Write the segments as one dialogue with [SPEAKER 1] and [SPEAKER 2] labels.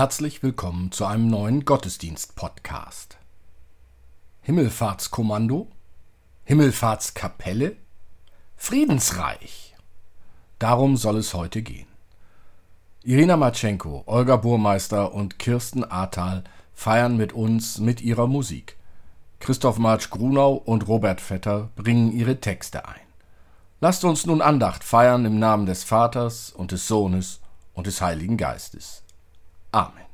[SPEAKER 1] Herzlich willkommen zu einem neuen Gottesdienst-Podcast. Himmelfahrtskommando? Himmelfahrtskapelle? Friedensreich? Darum soll es heute gehen. Irina Matschenko, Olga Burmeister und Kirsten Ahrtal feiern mit uns mit ihrer Musik. Christoph Marsch Grunau und Robert Vetter bringen ihre Texte ein. Lasst uns nun Andacht feiern im Namen des Vaters und des Sohnes und des Heiligen Geistes. Amen.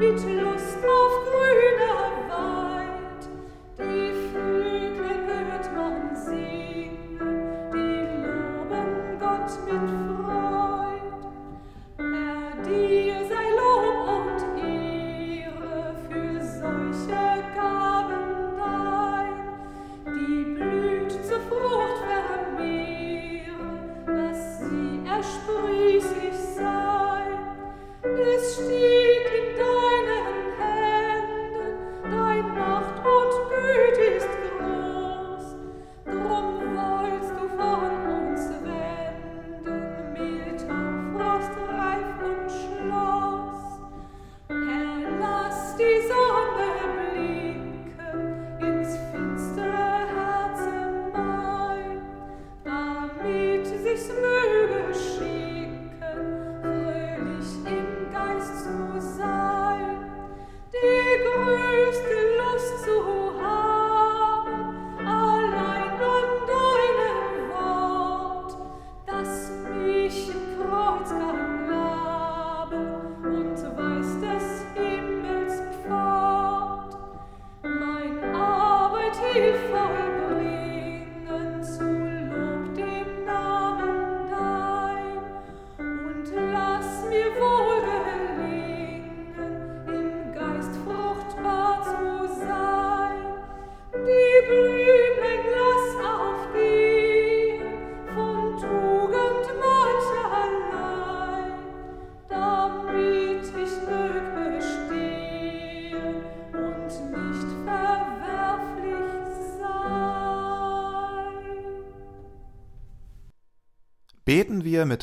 [SPEAKER 2] Beten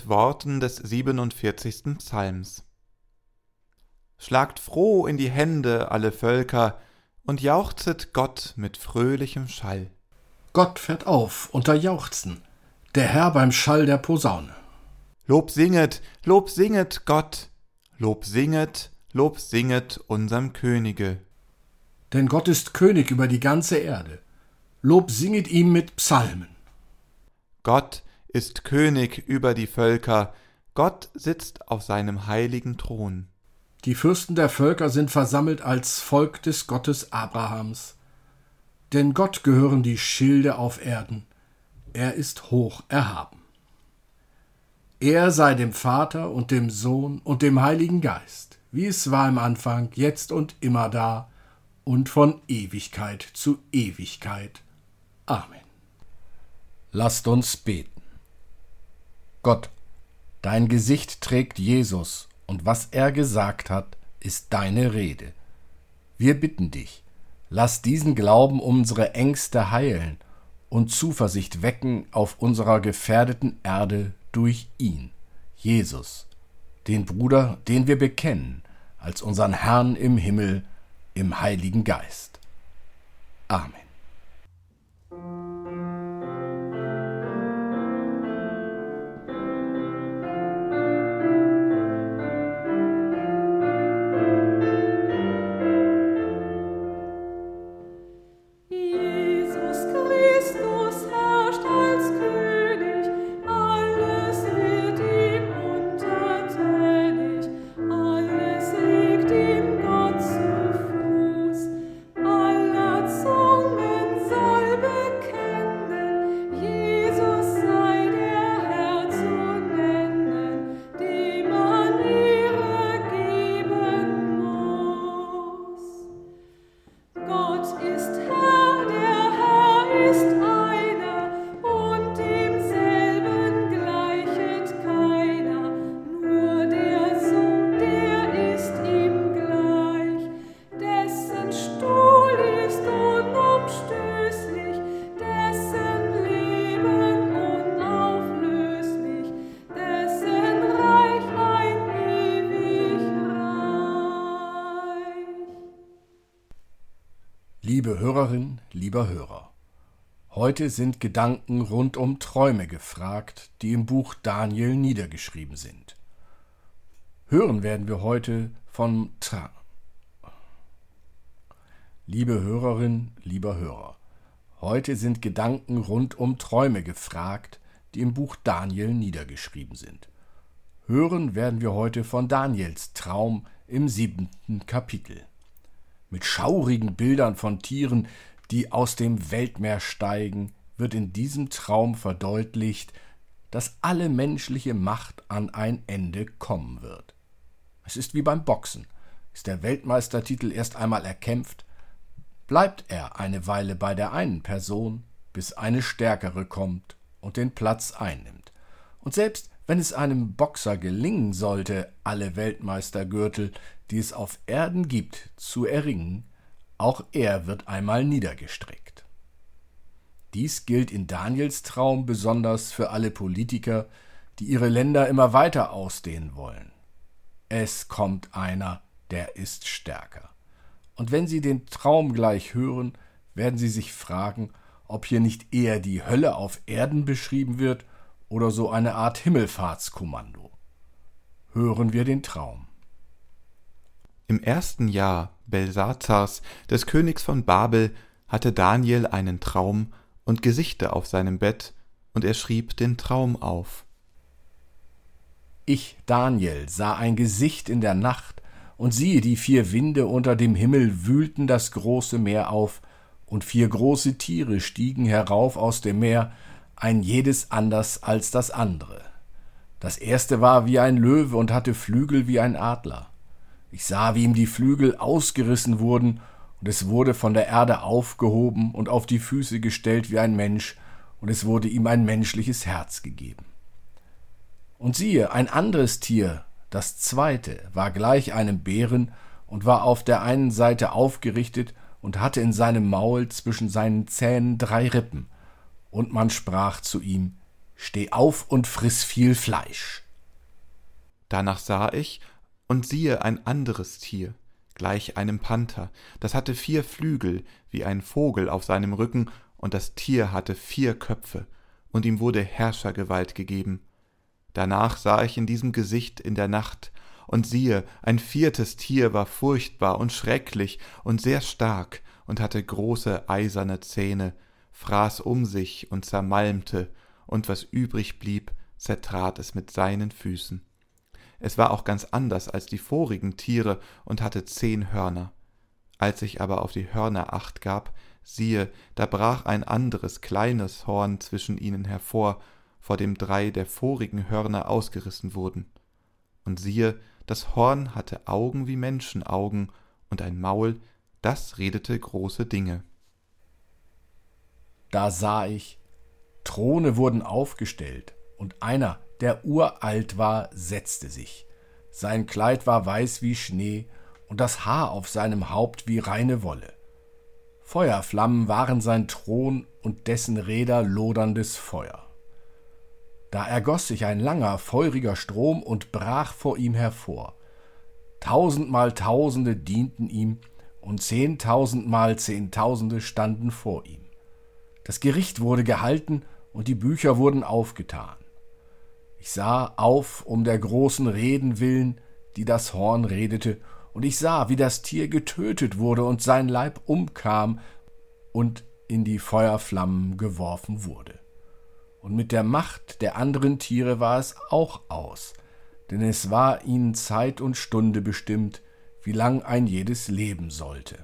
[SPEAKER 2] mit Worten des 47. Psalms. Schlagt froh in die Hände alle Völker und jauchzet Gott mit fröhlichem Schall.
[SPEAKER 1] Gott fährt auf unter Jauchzen, der Herr beim Schall der Posaune.
[SPEAKER 2] Lob singet, Lob singet Gott, Lob singet, Lob singet unserem Könige.
[SPEAKER 1] Denn Gott ist König über die ganze Erde. Lob singet ihm mit Psalmen.
[SPEAKER 2] Gott ist König über die Völker, Gott sitzt auf seinem heiligen Thron.
[SPEAKER 1] Die Fürsten der Völker sind versammelt als Volk des Gottes Abrahams. Denn Gott gehören die Schilde auf Erden, er ist hoch erhaben. Er sei dem Vater und dem Sohn und dem Heiligen Geist, wie es war im Anfang, jetzt und immer da und von Ewigkeit zu Ewigkeit. Amen. Lasst uns beten. Gott, dein Gesicht trägt Jesus, und was er gesagt hat, ist deine Rede. Wir bitten dich, lass diesen Glauben unsere Ängste heilen und Zuversicht wecken auf unserer gefährdeten Erde durch ihn, Jesus, den Bruder, den wir bekennen, als unseren Herrn im Himmel, im Heiligen Geist. Amen. Lieber Hörer, heute sind Gedanken rund um Träume gefragt, die im Buch Daniel niedergeschrieben sind. Hören werden wir heute von Tra. Liebe Hörerin, lieber Hörer, heute sind Gedanken rund um Träume gefragt, die im Buch Daniel niedergeschrieben sind. Hören werden wir heute von Daniels Traum im siebenten Kapitel mit schaurigen Bildern von Tieren, die aus dem Weltmeer steigen, wird in diesem Traum verdeutlicht, dass alle menschliche Macht an ein Ende kommen wird. Es ist wie beim Boxen. Ist der Weltmeistertitel erst einmal erkämpft, bleibt er eine Weile bei der einen Person, bis eine stärkere kommt und den Platz einnimmt. Und selbst wenn es einem Boxer gelingen sollte, alle Weltmeistergürtel, die es auf Erden gibt, zu erringen, auch er wird einmal niedergestreckt. Dies gilt in Daniels Traum besonders für alle Politiker, die ihre Länder immer weiter ausdehnen wollen. Es kommt einer, der ist stärker. Und wenn Sie den Traum gleich hören, werden Sie sich fragen, ob hier nicht eher die Hölle auf Erden beschrieben wird oder so eine Art Himmelfahrtskommando. Hören wir den Traum.
[SPEAKER 3] Im ersten Jahr Belsazars, des Königs von Babel, hatte Daniel einen Traum und Gesichter auf seinem Bett, und er schrieb den Traum auf.
[SPEAKER 1] Ich, Daniel, sah ein Gesicht in der Nacht, und siehe, die vier Winde unter dem Himmel wühlten das große Meer auf, und vier große Tiere stiegen herauf aus dem Meer, ein jedes anders als das andere. Das erste war wie ein Löwe und hatte Flügel wie ein Adler. Ich sah, wie ihm die Flügel ausgerissen wurden, und es wurde von der Erde aufgehoben und auf die Füße gestellt wie ein Mensch, und es wurde ihm ein menschliches Herz gegeben. Und siehe, ein anderes Tier, das zweite, war gleich einem Bären und war auf der einen Seite aufgerichtet und hatte in seinem Maul zwischen seinen Zähnen drei Rippen, und man sprach zu ihm, Steh auf und friss viel Fleisch.
[SPEAKER 3] Danach sah ich, und siehe ein anderes Tier, gleich einem Panther, das hatte vier Flügel, wie ein Vogel auf seinem Rücken, und das Tier hatte vier Köpfe, und ihm wurde Herrschergewalt gegeben. Danach sah ich in diesem Gesicht in der Nacht, und siehe, ein viertes Tier war furchtbar und schrecklich und sehr stark und hatte große eiserne Zähne, fraß um sich und zermalmte, und was übrig blieb, zertrat es mit seinen Füßen. Es war auch ganz anders als die vorigen Tiere und hatte zehn Hörner. Als ich aber auf die Hörner acht gab, siehe, da brach ein anderes kleines Horn zwischen ihnen hervor, vor dem drei der vorigen Hörner ausgerissen wurden. Und siehe, das Horn hatte Augen wie Menschenaugen und ein Maul, das redete große Dinge.
[SPEAKER 1] Da sah ich, Throne wurden aufgestellt, und einer, der uralt war, setzte sich. Sein Kleid war weiß wie Schnee, und das Haar auf seinem Haupt wie reine Wolle. Feuerflammen waren sein Thron und dessen Räder loderndes Feuer. Da ergoß sich ein langer, feuriger Strom und brach vor ihm hervor. Tausendmal Tausende dienten ihm, und zehntausendmal Zehntausende standen vor ihm. Das Gericht wurde gehalten und die Bücher wurden aufgetan. Ich sah auf um der großen Reden willen, die das Horn redete, und ich sah, wie das Tier getötet wurde und sein Leib umkam und in die Feuerflammen geworfen wurde. Und mit der Macht der anderen Tiere war es auch aus, denn es war ihnen Zeit und Stunde bestimmt, wie lang ein jedes leben sollte.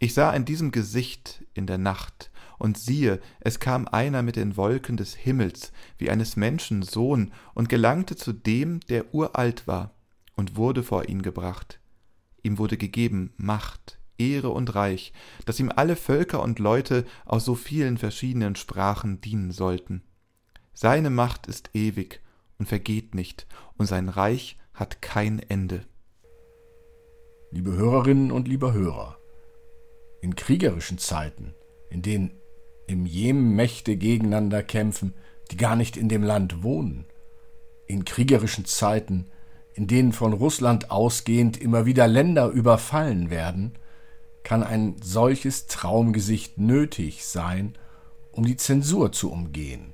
[SPEAKER 3] Ich sah in diesem Gesicht in der Nacht, und siehe, es kam einer mit den Wolken des Himmels, wie eines Menschen Sohn, und gelangte zu dem, der uralt war, und wurde vor ihn gebracht. Ihm wurde gegeben Macht, Ehre und Reich, dass ihm alle Völker und Leute aus so vielen verschiedenen Sprachen dienen sollten. Seine Macht ist ewig und vergeht nicht, und sein Reich hat kein Ende.
[SPEAKER 1] Liebe Hörerinnen und liebe Hörer, in kriegerischen Zeiten, in denen im Jemen Mächte gegeneinander kämpfen, die gar nicht in dem Land wohnen, in kriegerischen Zeiten, in denen von Russland ausgehend immer wieder Länder überfallen werden, kann ein solches Traumgesicht nötig sein, um die Zensur zu umgehen,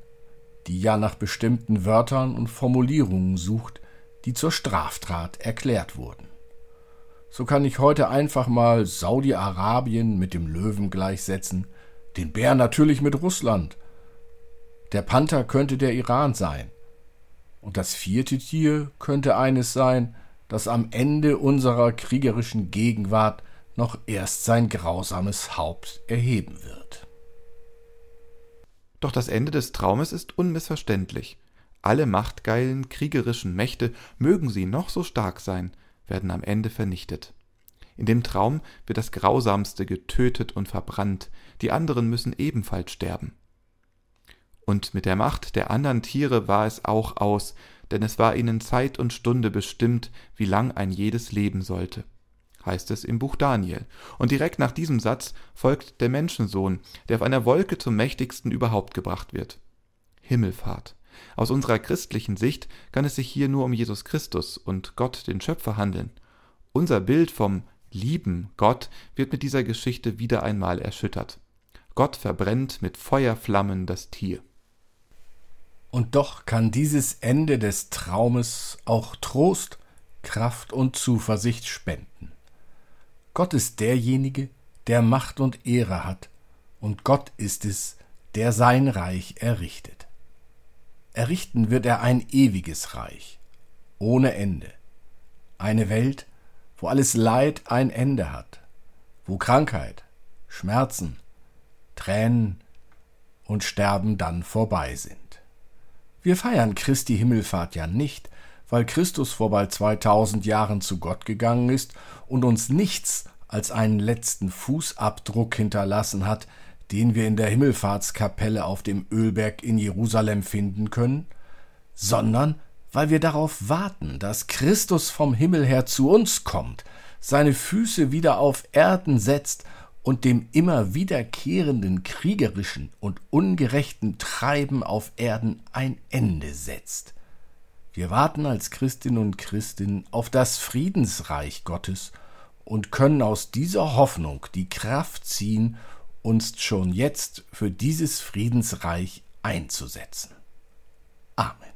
[SPEAKER 1] die ja nach bestimmten Wörtern und Formulierungen sucht, die zur Straftat erklärt wurden. So kann ich heute einfach mal Saudi-Arabien mit dem Löwen gleichsetzen, den Bär natürlich mit Russland. Der Panther könnte der Iran sein. Und das vierte Tier könnte eines sein, das am Ende unserer kriegerischen Gegenwart noch erst sein grausames Haupt erheben wird.
[SPEAKER 3] Doch das Ende des Traumes ist unmissverständlich. Alle machtgeilen kriegerischen Mächte, mögen sie noch so stark sein, werden am Ende vernichtet. In dem Traum wird das Grausamste getötet und verbrannt, die anderen müssen ebenfalls sterben. Und mit der Macht der anderen Tiere war es auch aus, denn es war ihnen Zeit und Stunde bestimmt, wie lang ein jedes leben sollte heißt es im Buch Daniel. Und direkt nach diesem Satz folgt der Menschensohn, der auf einer Wolke zum mächtigsten überhaupt gebracht wird. Himmelfahrt. Aus unserer christlichen Sicht kann es sich hier nur um Jesus Christus und Gott, den Schöpfer, handeln. Unser Bild vom lieben Gott wird mit dieser Geschichte wieder einmal erschüttert. Gott verbrennt mit Feuerflammen das Tier.
[SPEAKER 1] Und doch kann dieses Ende des Traumes auch Trost, Kraft und Zuversicht spenden. Gott ist derjenige, der Macht und Ehre hat, und Gott ist es, der sein Reich errichtet. Errichten wird er ein ewiges Reich, ohne Ende, eine Welt, wo alles Leid ein Ende hat, wo Krankheit, Schmerzen, Tränen und Sterben dann vorbei sind. Wir feiern Christi Himmelfahrt ja nicht, weil Christus vor bald 2000 Jahren zu Gott gegangen ist und uns nichts als einen letzten Fußabdruck hinterlassen hat, den wir in der Himmelfahrtskapelle auf dem Ölberg in Jerusalem finden können, sondern weil wir darauf warten, dass Christus vom Himmel her zu uns kommt, seine Füße wieder auf Erden setzt und dem immer wiederkehrenden kriegerischen und ungerechten Treiben auf Erden ein Ende setzt. Wir warten als Christinnen und Christen auf das Friedensreich Gottes und können aus dieser Hoffnung die Kraft ziehen, uns schon jetzt für dieses Friedensreich einzusetzen. Amen.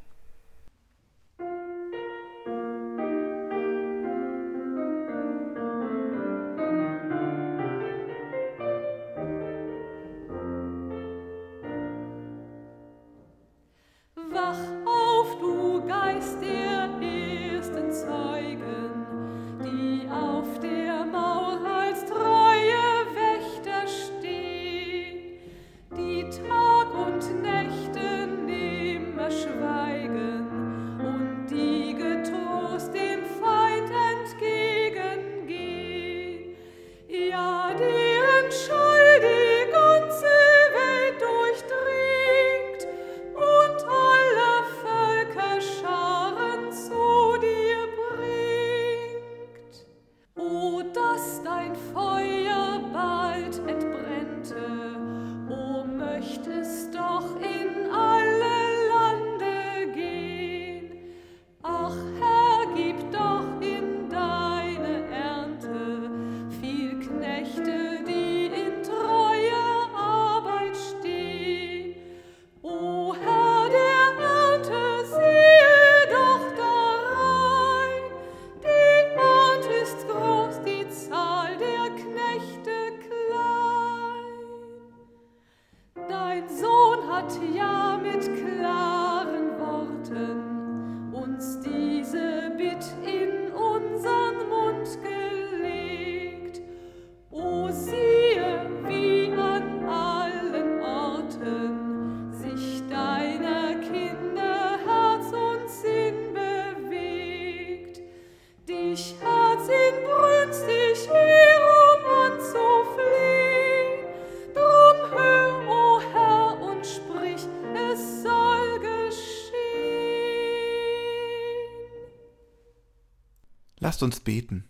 [SPEAKER 3] Lasst uns beten.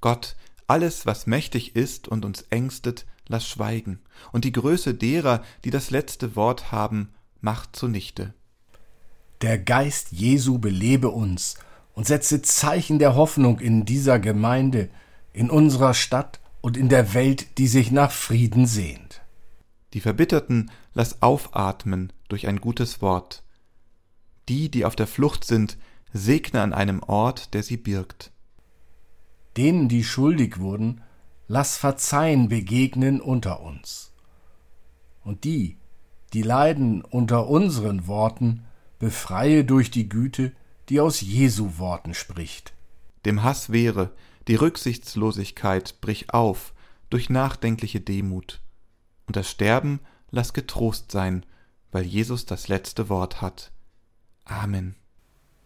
[SPEAKER 3] Gott, alles, was mächtig ist und uns ängstet, lass schweigen, und die Größe derer, die das letzte Wort haben, macht zunichte.
[SPEAKER 1] Der Geist Jesu belebe uns und setze Zeichen der Hoffnung in dieser Gemeinde, in unserer Stadt und in der Welt, die sich nach Frieden sehnt.
[SPEAKER 3] Die Verbitterten lass aufatmen durch ein gutes Wort. Die, die auf der Flucht sind, segne an einem Ort, der sie birgt.
[SPEAKER 1] Denen, die schuldig wurden, lass Verzeihen begegnen unter uns. Und die, die leiden unter unseren Worten, befreie durch die Güte, die aus Jesu Worten spricht.
[SPEAKER 3] Dem Hass wehre, die Rücksichtslosigkeit brich auf durch nachdenkliche Demut. Und das Sterben lass getrost sein, weil Jesus das letzte Wort hat. Amen.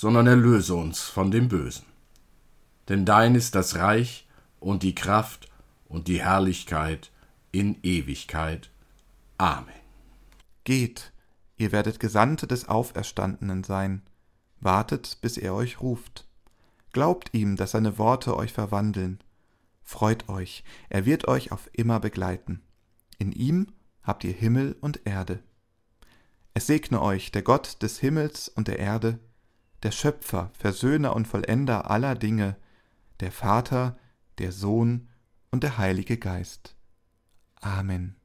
[SPEAKER 1] sondern erlöse uns von dem Bösen. Denn dein ist das Reich und die Kraft und die Herrlichkeit in Ewigkeit. Amen.
[SPEAKER 3] Geht, ihr werdet Gesandte des Auferstandenen sein, wartet, bis er euch ruft. Glaubt ihm, dass seine Worte euch verwandeln. Freut euch, er wird euch auf immer begleiten. In ihm habt ihr Himmel und Erde. Es segne euch der Gott des Himmels und der Erde, der Schöpfer, Versöhner und Vollender aller Dinge, der Vater, der Sohn und der Heilige Geist. Amen.